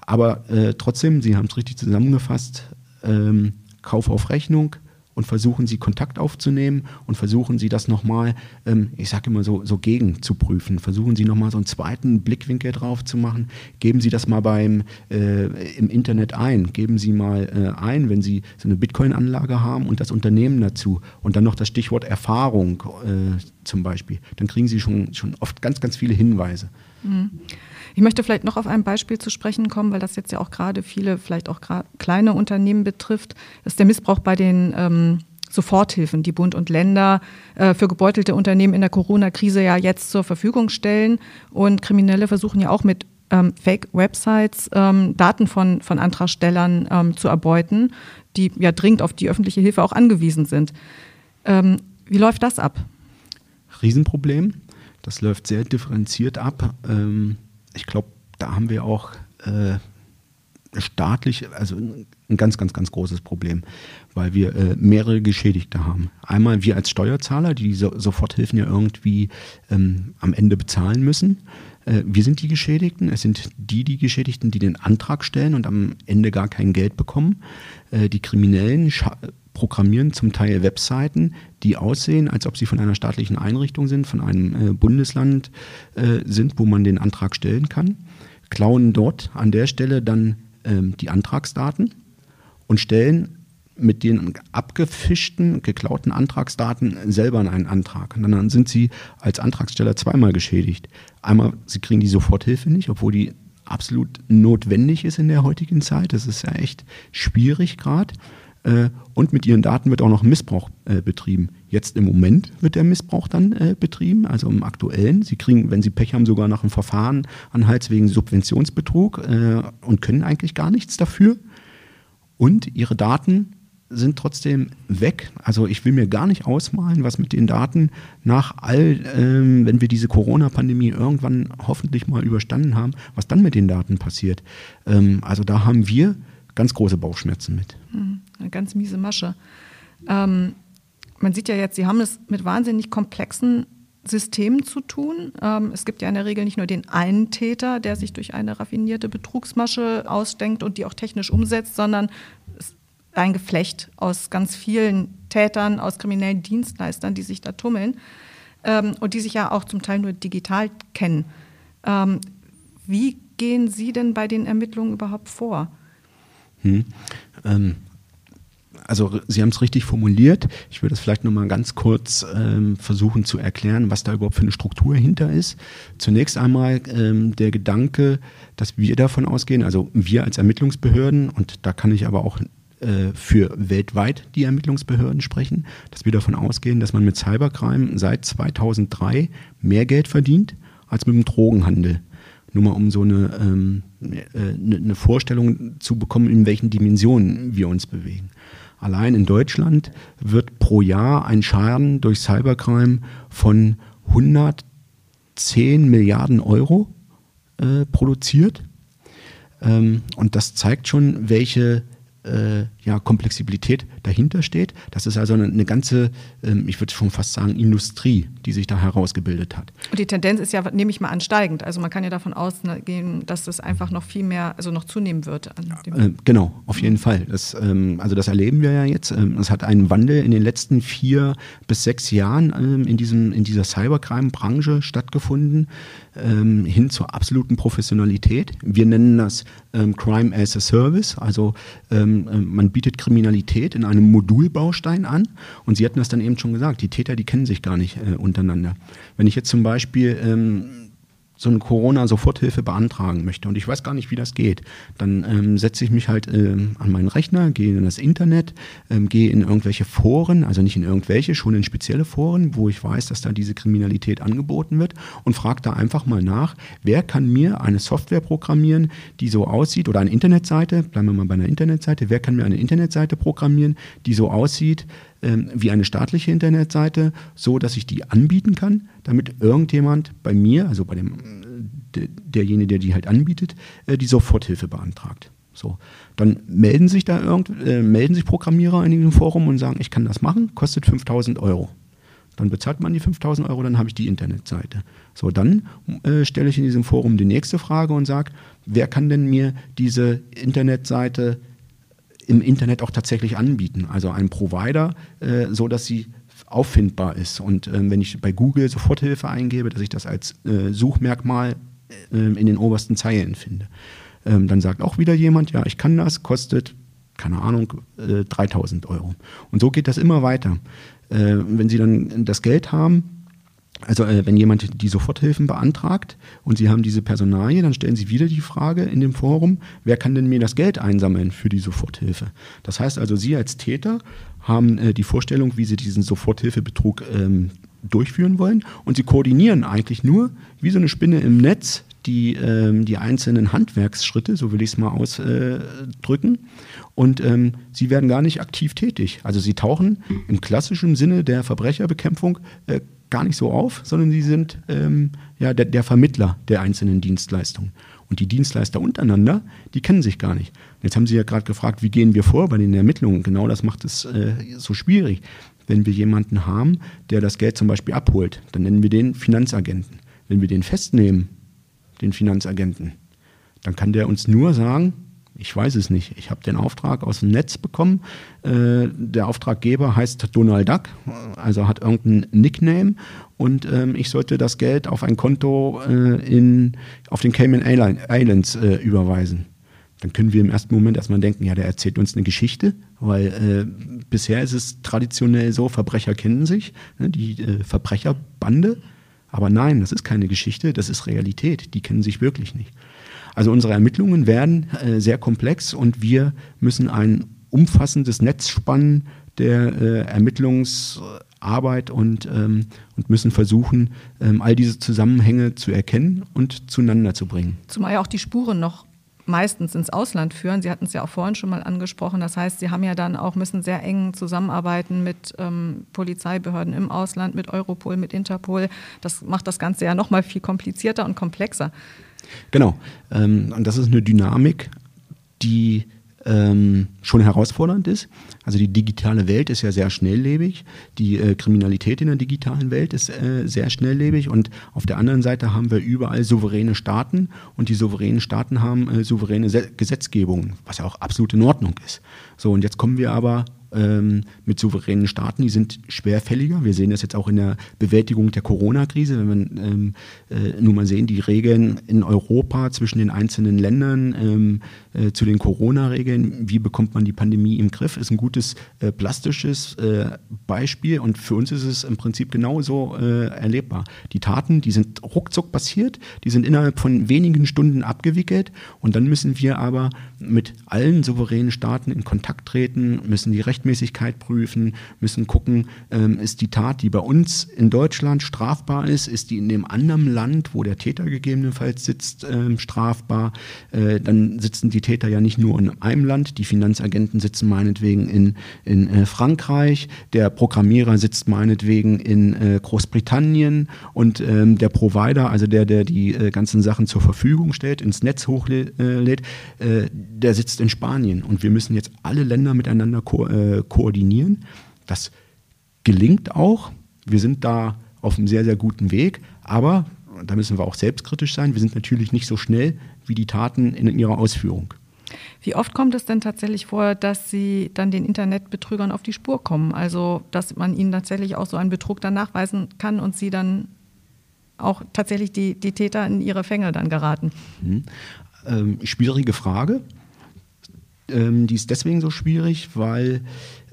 [SPEAKER 4] Aber äh, trotzdem, Sie haben es richtig zusammengefasst, ähm, Kauf auf Rechnung, und versuchen sie Kontakt aufzunehmen und versuchen sie das nochmal, ähm, ich sage immer so, so gegen zu prüfen. Versuchen sie nochmal so einen zweiten Blickwinkel drauf zu machen. Geben Sie das mal beim, äh, im Internet ein. Geben Sie mal äh, ein, wenn Sie so eine Bitcoin-Anlage haben und das Unternehmen dazu und dann noch das Stichwort Erfahrung äh, zum Beispiel. Dann kriegen Sie schon, schon oft ganz, ganz viele Hinweise.
[SPEAKER 3] Mhm. Ich möchte vielleicht noch auf ein Beispiel zu sprechen kommen, weil das jetzt ja auch gerade viele, vielleicht auch kleine Unternehmen betrifft. Das ist der Missbrauch bei den ähm, Soforthilfen, die Bund und Länder äh, für gebeutelte Unternehmen in der Corona-Krise ja jetzt zur Verfügung stellen. Und Kriminelle versuchen ja auch mit ähm, Fake-Websites ähm, Daten von, von Antragstellern ähm, zu erbeuten, die ja dringend auf die öffentliche Hilfe auch angewiesen sind. Ähm, wie läuft das ab?
[SPEAKER 4] Riesenproblem. Das läuft sehr differenziert ab. Ähm, ich glaube, da haben wir auch äh, staatlich, also ein ganz, ganz, ganz großes Problem, weil wir äh, mehrere Geschädigte haben. Einmal wir als Steuerzahler, die so, Soforthilfen ja irgendwie ähm, am Ende bezahlen müssen. Äh, wir sind die Geschädigten. Es sind die, die Geschädigten, die den Antrag stellen und am Ende gar kein Geld bekommen. Die Kriminellen programmieren zum Teil Webseiten, die aussehen, als ob sie von einer staatlichen Einrichtung sind, von einem äh, Bundesland äh, sind, wo man den Antrag stellen kann, klauen dort an der Stelle dann ähm, die Antragsdaten und stellen mit den abgefischten, geklauten Antragsdaten selber einen Antrag. Und dann sind sie als Antragsteller zweimal geschädigt. Einmal, sie kriegen die Soforthilfe nicht, obwohl die absolut notwendig ist in der heutigen Zeit. Das ist ja echt schwierig gerade. Äh, und mit ihren Daten wird auch noch Missbrauch äh, betrieben. Jetzt im Moment wird der Missbrauch dann äh, betrieben, also im aktuellen. Sie kriegen, wenn Sie Pech haben, sogar nach einem Verfahren an Hals wegen Subventionsbetrug und können eigentlich gar nichts dafür. Und Ihre Daten sind trotzdem weg. Also ich will mir gar nicht ausmalen, was mit den Daten nach all, ähm, wenn wir diese Corona-Pandemie irgendwann hoffentlich mal überstanden haben, was dann mit den Daten passiert. Ähm, also da haben wir ganz große Bauchschmerzen mit.
[SPEAKER 3] Mhm. Eine ganz miese Masche. Ähm, man sieht ja jetzt, Sie haben es mit wahnsinnig komplexen Systemen zu tun. Ähm, es gibt ja in der Regel nicht nur den einen Täter, der sich durch eine raffinierte Betrugsmasche ausdenkt und die auch technisch umsetzt, sondern ein Geflecht aus ganz vielen Tätern, aus kriminellen Dienstleistern, die sich da tummeln ähm, und die sich ja auch zum Teil nur digital kennen. Ähm, wie gehen Sie denn bei den Ermittlungen überhaupt vor?
[SPEAKER 4] Hm. Ähm, also Sie haben es richtig formuliert. Ich würde es vielleicht noch mal ganz kurz ähm, versuchen zu erklären, was da überhaupt für eine Struktur hinter ist. Zunächst einmal ähm, der Gedanke, dass wir davon ausgehen, also wir als Ermittlungsbehörden, und da kann ich aber auch äh, für weltweit die Ermittlungsbehörden sprechen, dass wir davon ausgehen, dass man mit Cybercrime seit 2003 mehr Geld verdient als mit dem Drogenhandel. Nur mal um so eine, ähm, äh, eine Vorstellung zu bekommen, in welchen Dimensionen wir uns bewegen. Allein in Deutschland wird pro Jahr ein Schaden durch Cybercrime von 110 Milliarden Euro äh, produziert. Ähm, und das zeigt schon, welche äh, ja, Komplexibilität dahinter steht. Das ist also eine, eine ganze, ähm, ich würde schon fast sagen, Industrie, die sich da herausgebildet hat.
[SPEAKER 3] Und die Tendenz ist ja, nehme ich mal ansteigend. Also man kann ja davon ausgehen, dass das einfach noch viel mehr, also noch zunehmen wird.
[SPEAKER 4] Äh, genau, auf jeden Fall. Das, ähm, also das erleben wir ja jetzt. Ähm, es hat einen Wandel in den letzten vier bis sechs Jahren ähm, in, diesem, in dieser Cybercrime-Branche stattgefunden. ähm, hin zur absoluten Professionalität. Wir nennen das ähm, Crime as a Service, also äh, man bietet Kriminalität in einem Modulbaustein an und Sie hatten das dann eben schon gesagt, die Täter, die kennen sich gar nicht äh, untereinander. Wenn ich jetzt zum Beispiel ähm, so eine Corona-Soforthilfe beantragen möchte und ich weiß gar nicht, wie das geht, dann ähm, setze ich mich halt ähm, an meinen Rechner, gehe in das Internet, ähm, gehe in irgendwelche Foren, also nicht in irgendwelche, schon in spezielle Foren, wo ich weiß, dass da diese Kriminalität angeboten wird und frage da einfach mal nach, wer kann mir eine Software programmieren, die so aussieht oder eine Internetseite, bleiben wir mal bei einer Internetseite, wer kann mir eine Internetseite programmieren, die so aussieht, ähm, wie eine staatliche Internetseite, so dass ich die anbieten kann, damit irgendjemand bei mir, also bei dem äh, derjenige, der die halt anbietet, äh, die Soforthilfe beantragt. So, dann melden sich da irgend, äh, melden sich Programmierer in diesem Forum und sagen, ich kann das machen, kostet 5000 Euro. Dann bezahlt man die 5000 Euro, dann habe ich die Internetseite. So, dann äh, stelle ich in diesem Forum die nächste Frage und sage, wer kann denn mir diese Internetseite im Internet auch tatsächlich anbieten. Also ein Provider, äh, so dass sie auffindbar ist. Und ähm, wenn ich bei Google Soforthilfe eingebe, dass ich das als äh, Suchmerkmal äh, in den obersten Zeilen finde. Ähm, dann sagt auch wieder jemand, ja, ich kann das, kostet, keine Ahnung, äh, 3000 Euro. Und so geht das immer weiter. Äh, wenn Sie dann das Geld haben, also äh, wenn jemand die Soforthilfen beantragt und Sie haben diese Personalie, dann stellen Sie wieder die Frage in dem Forum, wer kann denn mir das Geld einsammeln für die Soforthilfe? Das heißt also, Sie als Täter haben äh, die Vorstellung, wie Sie diesen Soforthilfebetrug ähm, durchführen wollen und Sie koordinieren eigentlich nur wie so eine Spinne im Netz die, ähm, die einzelnen Handwerksschritte, so will ich es mal ausdrücken. und ähm, sie werden gar nicht aktiv tätig. Also sie tauchen im klassischen Sinne der Verbrecherbekämpfung äh, gar nicht so auf, sondern sie sind ähm, ja, der, der, Vermittler der einzelnen Dienstleistungen. Und die Dienstleister untereinander, die kennen sich gar nicht. Jetzt haben Sie ja gerade gefragt, wie gehen wir vor bei den Ermittlungen? Genau das macht es äh, so schwierig. Wenn wir jemanden haben, der das Geld zum Beispiel abholt, dann nennen wir den Finanzagenten. Wenn wir den festnehmen, den Finanzagenten, dann kann der uns nur sagen, ich weiß es nicht. Ich habe den Auftrag aus dem Netz bekommen. Äh, der Auftraggeber heißt Donald Duck, also hat irgendeinen Nickname und ähm, ich sollte das Geld auf ein Konto äh, in, auf den Cayman Islands äh, überweisen. Dann können wir im ersten Moment erstmal denken, ja, der erzählt uns eine Geschichte, weil bisher ist es traditionell so, Verbrecher kennen sich, ne, die Verbrecherbande. Aber nein, das ist keine Geschichte, das ist Realität. Die kennen sich wirklich nicht. Also unsere Ermittlungen werden äh, sehr komplex und wir müssen ein umfassendes Netz spannen der äh, Ermittlungsarbeit und, ähm, und müssen versuchen, ähm, all diese Zusammenhänge zu erkennen und zueinander zu bringen.
[SPEAKER 3] Zumal ja auch die Spuren noch meistens ins Ausland führen. Sie hatten es ja auch vorhin schon mal angesprochen. Das heißt, Sie haben ja dann auch müssen sehr eng zusammenarbeiten mit ähm, Polizeibehörden im Ausland, mit Europol, mit Interpol. Das macht das Ganze ja noch mal viel komplizierter und komplexer.
[SPEAKER 4] Genau. Ähm, und das ist eine Dynamik, die ähm, schon herausfordernd ist. Also die digitale Welt ist ja sehr schnelllebig, die äh, Kriminalität in der digitalen Welt ist äh, sehr schnelllebig und auf der anderen Seite haben wir überall souveräne Staaten und die souveränen Staaten haben äh, souveräne Se Gesetzgebungen, was ja auch absolut in Ordnung ist. So und jetzt kommen wir aber ähm, mit souveränen Staaten, die sind schwerfälliger. Wir sehen das jetzt auch in der Bewältigung der Corona-Krise, wenn wir ähm, äh, nun mal sehen, die Regeln in Europa zwischen den einzelnen Ländern ähm, äh, zu den Corona-Regeln, wie bekommt man die Pandemie im Griff, ist ein gutes äh, plastisches äh, Beispiel. Und für uns ist es im Prinzip genauso äh, erlebbar. Die Taten, die sind ruckzuck passiert, die sind innerhalb von wenigen Stunden abgewickelt. Und dann müssen wir aber mit allen souveränen Staaten in Kontakt treten, müssen die Rechte Rechtmäßigkeit prüfen, müssen gucken, ähm, ist die Tat, die bei uns in Deutschland strafbar ist, ist die in dem anderen Land, wo der Täter gegebenenfalls sitzt, ähm, strafbar. Äh, dann sitzen die Täter ja nicht nur in einem Land, die Finanzagenten sitzen meinetwegen in, in äh, Frankreich, der Programmierer sitzt meinetwegen in äh, Großbritannien und ähm, der Provider, also der, der die äh, ganzen Sachen zur Verfügung stellt, ins Netz hochlädt, äh, äh, der sitzt in Spanien. Und wir müssen jetzt alle Länder miteinander ko äh, koordinieren. Das gelingt auch. Wir sind da auf einem sehr, sehr guten Weg. Aber da müssen wir auch selbstkritisch sein. Wir sind natürlich nicht so schnell wie die Taten in ihrer Ausführung.
[SPEAKER 3] Wie oft kommt es denn tatsächlich vor, dass Sie dann den Internetbetrügern auf die Spur kommen? Also, dass man ihnen tatsächlich auch so einen Betrug dann nachweisen kann und Sie dann auch tatsächlich die, die Täter in ihre Fänge dann geraten?
[SPEAKER 4] Mhm. Ähm, schwierige Frage. Ähm, die ist deswegen so schwierig, weil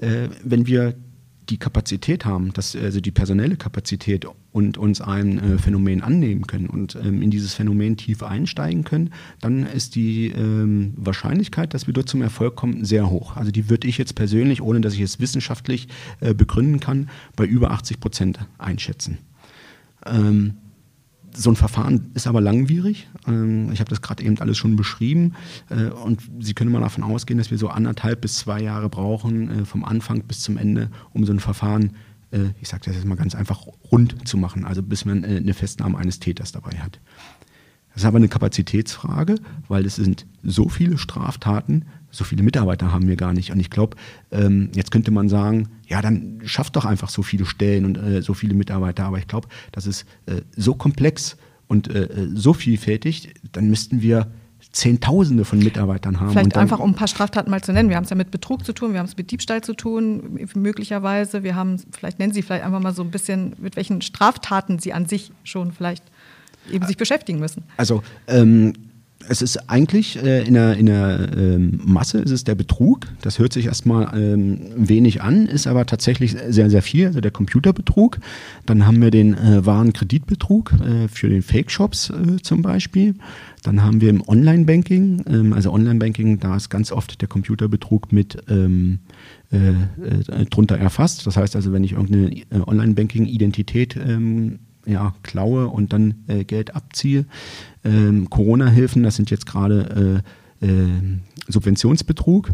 [SPEAKER 4] äh, wenn wir die Kapazität haben, dass, also die personelle Kapazität und uns ein äh, Phänomen annehmen können und ähm, in dieses Phänomen tief einsteigen können, dann ist die ähm, Wahrscheinlichkeit, dass wir dort zum Erfolg kommen, sehr hoch. Also die würde ich jetzt persönlich, ohne dass ich es wissenschaftlich äh, begründen kann, bei über 80 Prozent einschätzen. Ähm, so ein Verfahren ist aber langwierig. Ähm, ich habe das gerade eben alles schon beschrieben. Äh, und Sie können mal davon ausgehen, dass wir so anderthalb bis zwei Jahre brauchen, äh, vom Anfang bis zum Ende, um so ein Verfahren, äh, ich sage das jetzt mal ganz einfach, rund zu machen. Also bis man eine Festnahme eines Täters dabei hat. Das ist aber eine Kapazitätsfrage, weil es sind so viele Straftaten, so viele Mitarbeiter haben wir gar nicht. Und ich glaube, ähm, jetzt könnte man sagen, ja, dann schafft doch einfach so viele Stellen und äh, so viele Mitarbeiter. Aber ich glaube, das ist äh, so komplex und äh, so vielfältig, dann müssten wir Zehntausende von Mitarbeitern haben.
[SPEAKER 3] Vielleicht einfach, um ein paar Straftaten mal zu nennen. Wir haben es ja mit Betrug zu tun, wir haben es mit Diebstahl zu tun, möglicherweise. Wir haben, vielleicht nennen Sie vielleicht einfach mal so ein bisschen, mit welchen Straftaten Sie an sich schon vielleicht eben sich beschäftigen müssen.
[SPEAKER 4] Also ähm, es ist eigentlich äh, in der, in der ähm, Masse ist es der Betrug. Das hört sich erstmal ähm, wenig an, ist aber tatsächlich sehr, sehr viel. Also der Computerbetrug. Dann haben wir den äh, Warenkreditbetrug äh, für den Fake-Shops äh, zum Beispiel. Dann haben wir im Online-Banking, ähm, also Online-Banking, da ist ganz oft der Computerbetrug mit ähm, äh, äh, drunter erfasst. Das heißt also, wenn ich irgendeine Online-Banking-Identität ähm, ja, klaue und dann äh, Geld abziehe. Ähm, Corona-Hilfen, das sind jetzt gerade äh, äh, Subventionsbetrug.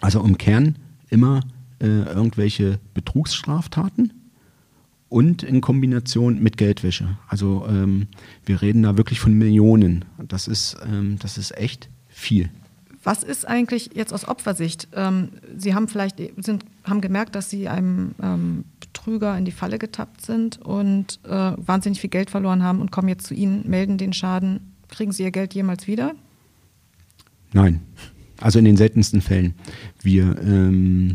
[SPEAKER 4] Also im Kern immer äh, irgendwelche Betrugsstraftaten und in Kombination mit Geldwäsche. Also ähm, wir reden da wirklich von Millionen. Das ist, ähm, das ist echt viel.
[SPEAKER 3] Was ist eigentlich jetzt aus Opfersicht? Ähm, Sie haben vielleicht sind, haben gemerkt, dass Sie einem ähm, Betrüger in die Falle getappt sind und äh, wahnsinnig viel Geld verloren haben und kommen jetzt zu Ihnen, melden den Schaden. Kriegen Sie Ihr Geld jemals wieder?
[SPEAKER 4] Nein. Also in den seltensten Fällen. Wir ähm,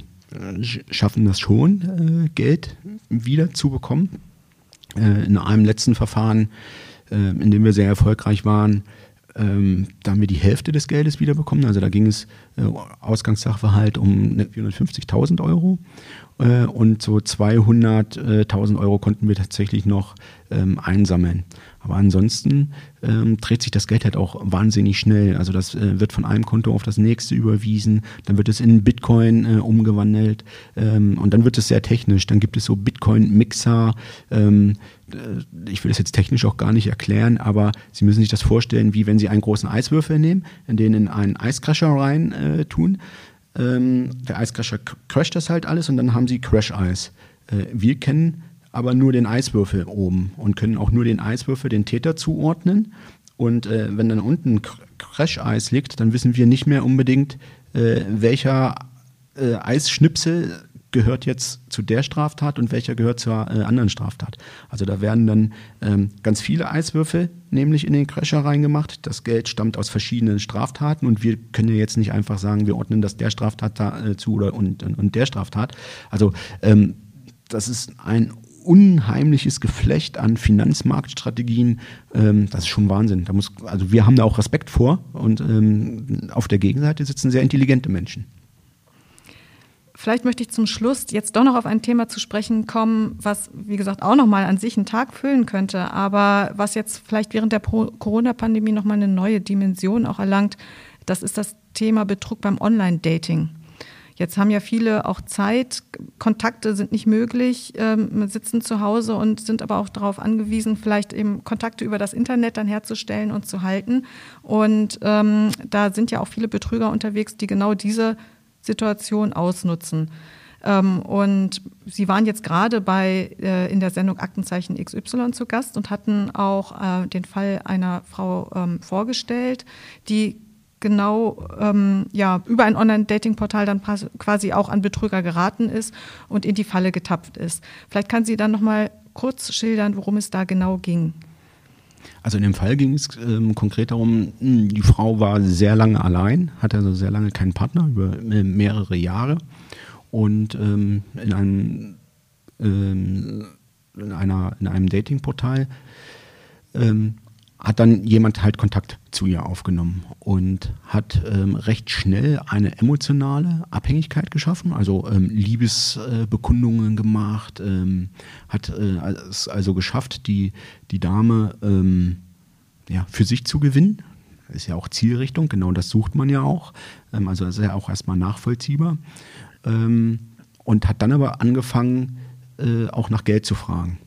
[SPEAKER 4] schaffen das schon, äh, Geld wieder zu bekommen. Äh, in einem letzten Verfahren, äh, in dem wir sehr erfolgreich waren, ähm, da haben wir die Hälfte des Geldes wiederbekommen. Also da ging es äh, Ausgangssachverhalt um 450.000 Euro äh, und so 200.000 Euro konnten wir tatsächlich noch ähm, einsammeln. Aber ansonsten ähm, dreht sich das Geld halt auch wahnsinnig schnell. Also das äh, wird von einem Konto auf das nächste überwiesen, dann wird es in Bitcoin äh, umgewandelt ähm, und dann wird es sehr technisch. Dann gibt es so Bitcoin-Mixer. Ähm, äh, ich will das jetzt technisch auch gar nicht erklären, aber Sie müssen sich das vorstellen, wie wenn Sie einen großen Eiswürfel nehmen, in den in einen Eiscrasher rein äh, tun. Ähm, der Eiscrasher crasht das halt alles und dann haben Sie Crash-Eis. Äh, wir kennen aber nur den Eiswürfel oben und können auch nur den Eiswürfel den Täter zuordnen. Und äh, wenn dann unten Crash-Eis liegt, dann wissen wir nicht mehr unbedingt, äh, welcher äh, Eisschnipsel gehört jetzt zu der Straftat und welcher gehört zur äh, anderen Straftat. Also da werden dann ähm, ganz viele Eiswürfel nämlich in den Crasher reingemacht. Das Geld stammt aus verschiedenen Straftaten und wir können ja jetzt nicht einfach sagen, wir ordnen das der Straftat äh, zu oder und, und, und, der Straftat. Also ähm, das ist ein unheimliches Geflecht an Finanzmarktstrategien. Ähm, das ist schon Wahnsinn. Da muss, also wir haben da auch Respekt vor und ähm, auf der Gegenseite sitzen sehr intelligente Menschen.
[SPEAKER 3] Vielleicht möchte ich zum Schluss jetzt doch noch auf ein Thema zu sprechen kommen, was, wie gesagt, auch nochmal an sich einen Tag füllen könnte, aber was jetzt vielleicht während der Corona-Pandemie nochmal eine neue Dimension auch erlangt. Das ist das Thema Betrug beim Online-Dating. Jetzt haben ja viele auch Zeit, Kontakte sind nicht möglich, ähm, sitzen zu Hause und sind aber auch darauf angewiesen, vielleicht eben Kontakte über das Internet dann herzustellen und zu halten. Und ähm, da sind ja auch viele Betrüger unterwegs, die genau diese Situation ausnutzen. Ähm, und Sie waren jetzt gerade bei äh, in der Sendung Aktenzeichen XY zu Gast und hatten auch äh, den Fall einer Frau ähm, vorgestellt, die genau ähm, ja, über ein Online-Dating-Portal dann quasi auch an Betrüger geraten ist und in die Falle getapft ist. Vielleicht kann sie dann noch mal kurz schildern, worum es da genau ging.
[SPEAKER 4] Also in dem Fall ging es ähm, konkret darum, hm, die Frau war sehr lange allein, hatte also sehr lange keinen Partner, über äh, mehrere Jahre. Und ähm, in einem, ähm, in einer, in einem Datingportal ähm, hat dann jemand halt Kontakt zu ihr aufgenommen und hat ähm, recht schnell eine emotionale Abhängigkeit geschaffen, also ähm, Liebesbekundungen äh, gemacht, ähm, hat äh, es also geschafft, die, die Dame ähm, ja, für sich zu gewinnen. Ist ja auch Zielrichtung, genau das sucht man ja auch. Ähm, also das ist ja auch erstmal nachvollziehbar. Ähm, und hat dann aber angefangen, äh, auch nach Geld zu fragen.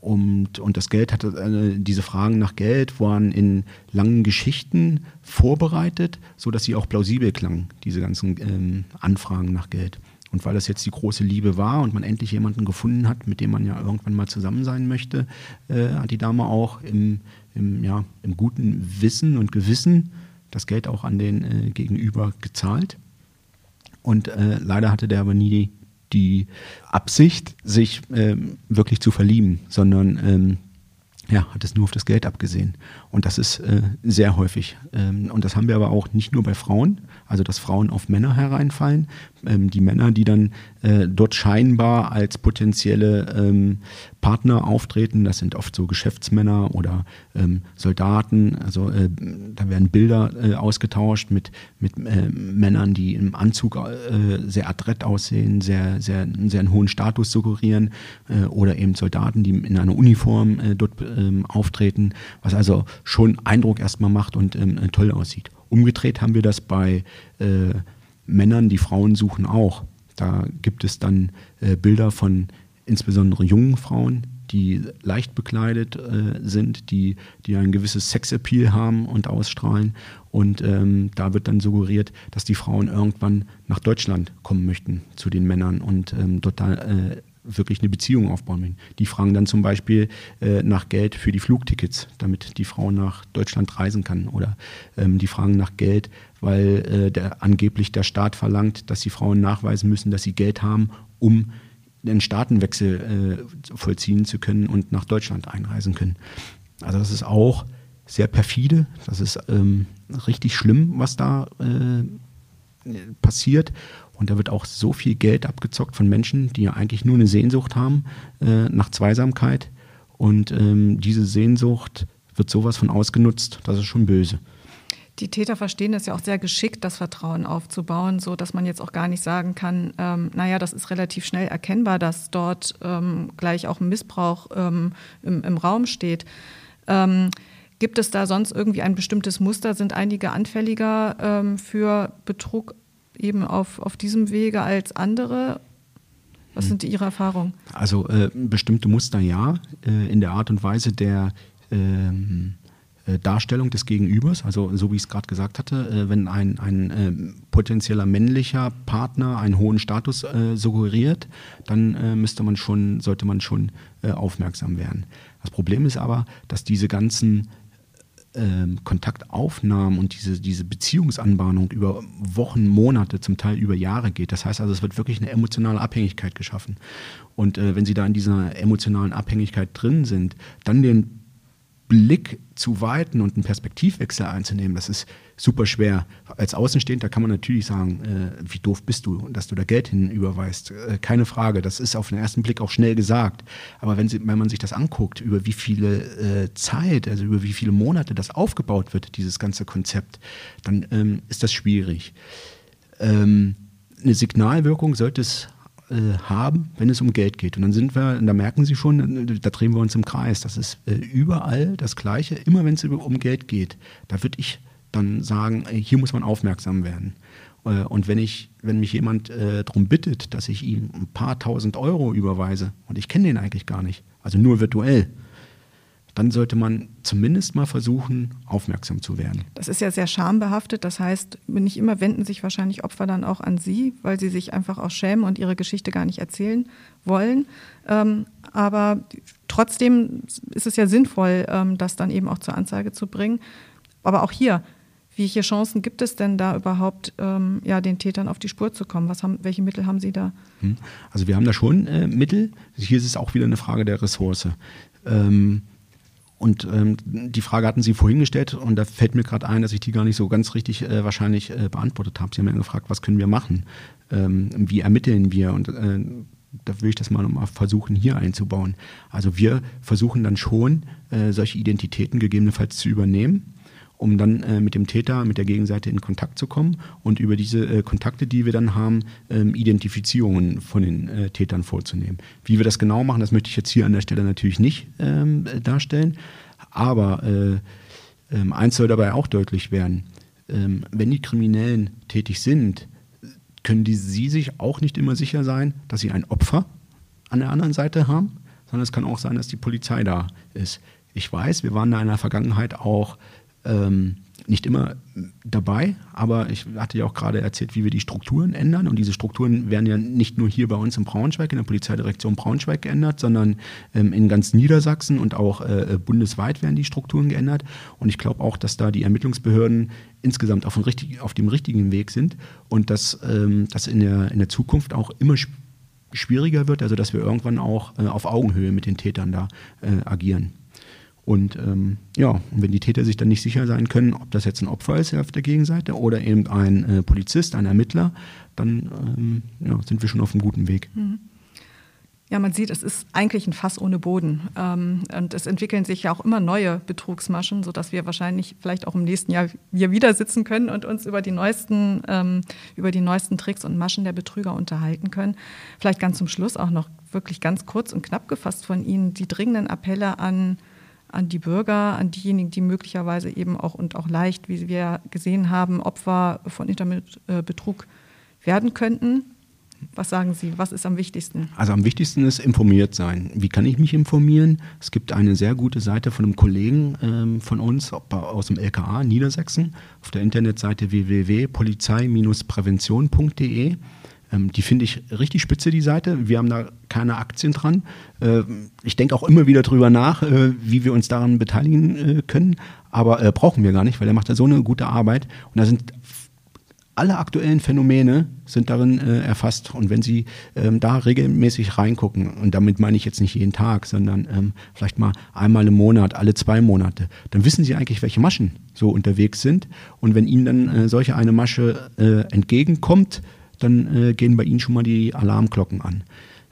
[SPEAKER 4] Und, und das Geld hatte, äh, diese Fragen nach Geld waren in langen Geschichten vorbereitet, sodass sie auch plausibel klangen, diese ganzen ähm, Anfragen nach Geld. Und weil das jetzt die große Liebe war und man endlich jemanden gefunden hat, mit dem man ja irgendwann mal zusammen sein möchte, äh, hat die Dame auch im, im, ja, im guten Wissen und Gewissen das Geld auch an den äh, Gegenüber gezahlt. Und äh, leider hatte der aber nie die Absicht, sich ähm, wirklich zu verlieben, sondern ähm, ja, hat es nur auf das Geld abgesehen. Und das ist äh, sehr häufig. Ähm, und das haben wir aber auch nicht nur bei Frauen, also dass Frauen auf Männer hereinfallen. Ähm, die Männer, die dann äh, dort scheinbar als potenzielle ähm, Partner auftreten, das sind oft so Geschäftsmänner oder ähm, Soldaten. Also äh, da werden Bilder äh, ausgetauscht mit, mit äh, Männern, die im Anzug äh, sehr adrett aussehen, sehr, sehr, sehr einen hohen Status suggerieren äh, oder eben Soldaten, die in einer Uniform dort ähm, auftreten, was also schon Eindruck erstmal macht und ähm, toll aussieht. Umgedreht haben wir das bei äh, Männern, die Frauen suchen auch. Da gibt es dann äh, Bilder von insbesondere jungen Frauen, die leicht bekleidet äh, sind, die, die ein gewisses Sexappeal haben und ausstrahlen. Und ähm, da wird dann suggeriert, dass die Frauen irgendwann nach Deutschland kommen möchten zu den Männern und ähm, dort da, äh, wirklich eine Beziehung aufbauen will. Die fragen dann zum Beispiel äh, nach Geld für die Flugtickets, damit die Frau nach Deutschland reisen kann. Oder ähm, die fragen nach Geld, weil äh, der, angeblich der Staat verlangt, dass die Frauen nachweisen müssen, dass sie Geld haben, um einen Staatenwechsel äh, vollziehen zu können und nach Deutschland einreisen können. Also das ist auch sehr perfide, das ist ähm, richtig schlimm, was da äh, passiert. Und da wird auch so viel Geld abgezockt von Menschen, die ja eigentlich nur eine Sehnsucht haben äh, nach Zweisamkeit. Und ähm, diese Sehnsucht wird sowas von ausgenutzt, das ist schon böse.
[SPEAKER 3] Die Täter verstehen es ja auch sehr geschickt, das Vertrauen aufzubauen, so dass man jetzt auch gar nicht sagen kann, ähm, naja, das ist relativ schnell erkennbar, dass dort ähm, gleich auch ein Missbrauch ähm, im, im, Raum steht. Ähm, gibt es da sonst irgendwie ein bestimmtes Muster? Sind einige anfälliger ähm, für Betrug eben auf, auf diesem Wege als andere? Was hm. sind Ihre Erfahrungen?
[SPEAKER 4] Also äh, bestimmte Muster ja, äh, in der Art und Weise der ähm, äh, Darstellung des Gegenübers, also so wie ich es gerade gesagt hatte, äh, wenn ein, ein äh, potenzieller männlicher Partner einen hohen Status äh, suggeriert, dann müsste man schon, sollte man schon aufmerksam werden. Das Problem ist aber, dass diese ganzen ähm, Kontaktaufnahmen und diese, diese Beziehungsanbahnung über Wochen, Monate, zum Teil über Jahre geht. Das heißt also, es wird wirklich eine emotionale Abhängigkeit geschaffen. Und äh, wenn Sie da in dieser emotionalen Abhängigkeit drin sind, dann den Blick zu weiten und einen Perspektivwechsel einzunehmen, das ist super schwer. Als Außenstehender kann man natürlich sagen, äh, wie doof bist du, dass du da Geld hinüberweist. Äh, keine Frage, das ist auf den ersten Blick auch schnell gesagt. Aber wenn, sie, wenn man sich das anguckt, über wie viele äh, Zeit, also über wie viele Monate das aufgebaut wird, dieses ganze Konzept, dann ähm, ist das schwierig. Ähm, eine Signalwirkung sollte es äh, haben, wenn es um Geld geht. Und dann sind wir, da merken Sie schon, da drehen wir uns im Kreis. Das ist äh, überall das Gleiche, immer wenn es um Geld geht. Da würde ich dann sagen, hier muss man aufmerksam werden. Äh, und wenn ich, wenn mich jemand äh, darum bittet, dass ich ihm ein paar tausend Euro überweise und ich kenne den eigentlich gar nicht, also nur virtuell, dann sollte man zumindest mal versuchen, aufmerksam zu werden.
[SPEAKER 3] Das ist ja sehr schambehaftet. Das heißt, nicht immer wenden sich wahrscheinlich Opfer dann auch an Sie, weil sie sich einfach auch schämen und ihre Geschichte gar nicht erzählen wollen. Ähm, aber trotzdem ist es ja sinnvoll, ähm, das dann eben auch zur Anzeige zu bringen. Aber auch hier, welche Chancen gibt es denn da überhaupt, ähm, ja, den Tätern auf die Spur zu kommen? Was haben, welche Mittel haben Sie da?
[SPEAKER 4] Hm. Also wir haben da schon äh, Mittel. Hier ist es auch wieder eine Frage der Ressource. Ähm, und ähm, die Frage hatten Sie vorhin gestellt und da fällt mir gerade ein, dass ich die gar nicht so ganz richtig äh, wahrscheinlich äh, beantwortet habe. Sie haben ja gefragt, was können wir machen? Ähm, wie ermitteln wir? Und äh, da will ich das mal, mal versuchen, hier einzubauen. Also wir versuchen dann schon, äh, solche Identitäten gegebenenfalls zu übernehmen um dann äh, mit dem Täter, mit der Gegenseite in Kontakt zu kommen und über diese äh, Kontakte, die wir dann haben, ähm, Identifizierungen von den äh, Tätern vorzunehmen. Wie wir das genau machen, das möchte ich jetzt hier an der Stelle natürlich nicht ähm, darstellen, aber äh, ähm, eins soll dabei auch deutlich werden. Ähm, wenn die Kriminellen tätig sind, können die, sie sich auch nicht immer sicher sein, dass sie ein Opfer an der anderen Seite haben, sondern es kann auch sein, dass die Polizei da ist. Ich weiß, wir waren da in der Vergangenheit auch ähm, nicht immer dabei, aber ich hatte ja auch gerade erzählt, wie wir die Strukturen ändern. Und diese Strukturen werden ja nicht nur hier bei uns in Braunschweig, in der Polizeidirektion Braunschweig geändert, sondern ähm, in ganz Niedersachsen und auch äh, bundesweit werden die Strukturen geändert. Und ich glaube auch, dass da die Ermittlungsbehörden insgesamt auf, richtig, auf dem richtigen Weg sind und dass ähm, das in der, in der Zukunft auch immer schwieriger wird, also dass wir irgendwann auch äh, auf Augenhöhe mit den Tätern da äh, agieren. Und ähm, ja, wenn die Täter sich dann nicht sicher sein können, ob das jetzt ein Opfer ist auf der Gegenseite oder eben ein äh, Polizist, ein Ermittler, dann ähm, ja, sind wir schon auf einem guten Weg. Mhm.
[SPEAKER 3] Ja, man sieht, es ist eigentlich ein Fass ohne Boden. Ähm, und es entwickeln sich ja auch immer neue Betrugsmaschen, sodass wir wahrscheinlich vielleicht auch im nächsten Jahr hier wieder sitzen können und uns über die neuesten, ähm, über die neuesten Tricks und Maschen der Betrüger unterhalten können. Vielleicht ganz zum Schluss auch noch wirklich ganz kurz und knapp gefasst von Ihnen die dringenden Appelle an an die Bürger, an diejenigen, die möglicherweise eben auch und auch leicht, wie wir gesehen haben, Opfer von Internetbetrug werden könnten. Was sagen Sie? Was ist am wichtigsten?
[SPEAKER 4] Also am wichtigsten ist informiert sein. Wie kann ich mich informieren? Es gibt eine sehr gute Seite von einem Kollegen ähm, von uns aus dem LKA Niedersachsen auf der Internetseite www.polizei-prävention.de. Ähm, die finde ich richtig spitze, die Seite. Wir haben da keine Aktien dran. Äh, ich denke auch immer wieder drüber nach, äh, wie wir uns daran beteiligen äh, können. Aber brauchen wir gar nicht, weil er macht da so eine gute Arbeit. Und da sind alle aktuellen Phänomene sind darin erfasst. Und wenn Sie ähm, da regelmäßig reingucken, und damit meine ich jetzt nicht jeden Tag, sondern ähm, vielleicht mal einmal im Monat, alle zwei Monate, dann wissen Sie eigentlich, welche Maschen so unterwegs sind. Und wenn Ihnen dann solche eine Masche entgegenkommt, dann äh, gehen bei Ihnen schon mal die Alarmglocken an.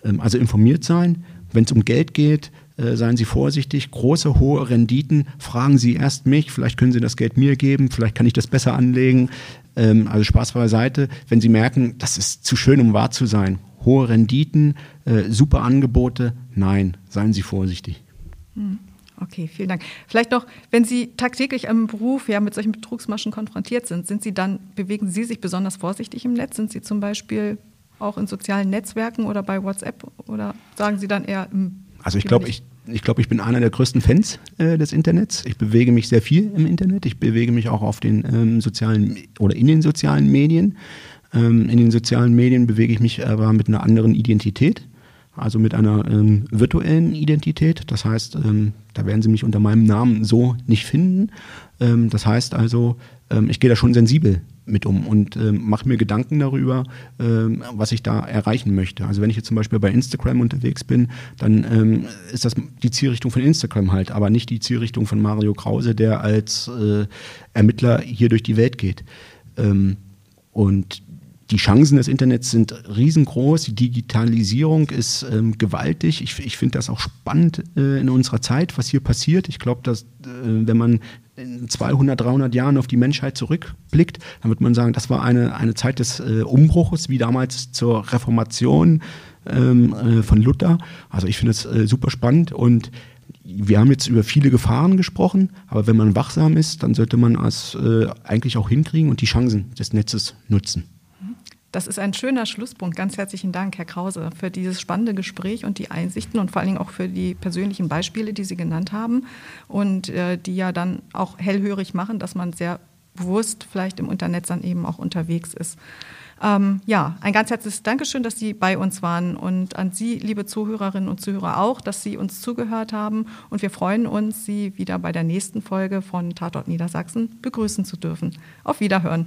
[SPEAKER 4] Ähm, also informiert sein. Wenn es um Geld geht, äh, seien Sie vorsichtig. Große, hohe Renditen, fragen Sie erst mich. Vielleicht können Sie das Geld mir geben. Vielleicht kann ich das besser anlegen. Ähm, also Spaß beiseite. Wenn Sie merken, das ist zu schön, um wahr zu sein. Hohe Renditen, äh, super Angebote. Nein, seien Sie vorsichtig.
[SPEAKER 3] Hm. Okay, vielen Dank. Vielleicht noch, wenn Sie tagtäglich im Beruf ja mit solchen Betrugsmaschen konfrontiert sind, sind Sie dann, bewegen Sie sich besonders vorsichtig im Netz? Sind Sie zum Beispiel auch in sozialen Netzwerken oder bei WhatsApp oder sagen Sie dann eher im
[SPEAKER 4] Also ich glaube, ich, ich glaube, ich bin einer der größten Fans äh, des Internets. Ich bewege mich sehr viel im Internet. Ich bewege mich auch auf den ähm, sozialen oder in den sozialen Medien. Ähm, in den sozialen Medien bewege ich mich aber mit einer anderen Identität also mit einer ähm, virtuellen Identität. Das heißt, ähm, da werden Sie mich unter meinem Namen so nicht finden. Ähm, das heißt also, ähm, ich gehe da schon sensibel mit um und ähm, mache mir Gedanken darüber, ähm, was ich da erreichen möchte. Also wenn ich jetzt zum Beispiel bei Instagram unterwegs bin, dann ist das die Zielrichtung von Instagram halt, aber nicht die Zielrichtung von Mario Krause, der als äh, Ermittler hier durch die Welt geht. und die Chancen des Internets sind riesengroß. Die Digitalisierung ist ähm, gewaltig. Ich, ich finde das auch spannend äh, in unserer Zeit, was hier passiert. Ich glaube, dass äh, wenn man in 200, 300 Jahren auf die Menschheit zurückblickt, dann wird man sagen, das war eine, eine Zeit des äh, Umbruches, wie damals zur Reformation ähm, äh, von Luther. Also ich finde es äh, super spannend und wir haben jetzt über viele Gefahren gesprochen, aber wenn man wachsam ist, dann sollte man es äh, eigentlich auch hinkriegen und die Chancen des Netzes nutzen.
[SPEAKER 3] Das ist ein schöner Schlusspunkt. Ganz herzlichen Dank, Herr Krause, für dieses spannende Gespräch und die Einsichten und vor allen Dingen auch für die persönlichen Beispiele, die Sie genannt haben und äh, die ja dann auch hellhörig machen, dass man sehr bewusst vielleicht im Internet dann eben auch unterwegs ist. Ähm, ja, ein ganz herzliches Dankeschön, dass Sie bei uns waren und an Sie, liebe Zuhörerinnen und Zuhörer, auch, dass Sie uns zugehört haben. Und wir freuen uns, Sie wieder bei der nächsten Folge von Tatort Niedersachsen begrüßen zu dürfen. Auf Wiederhören.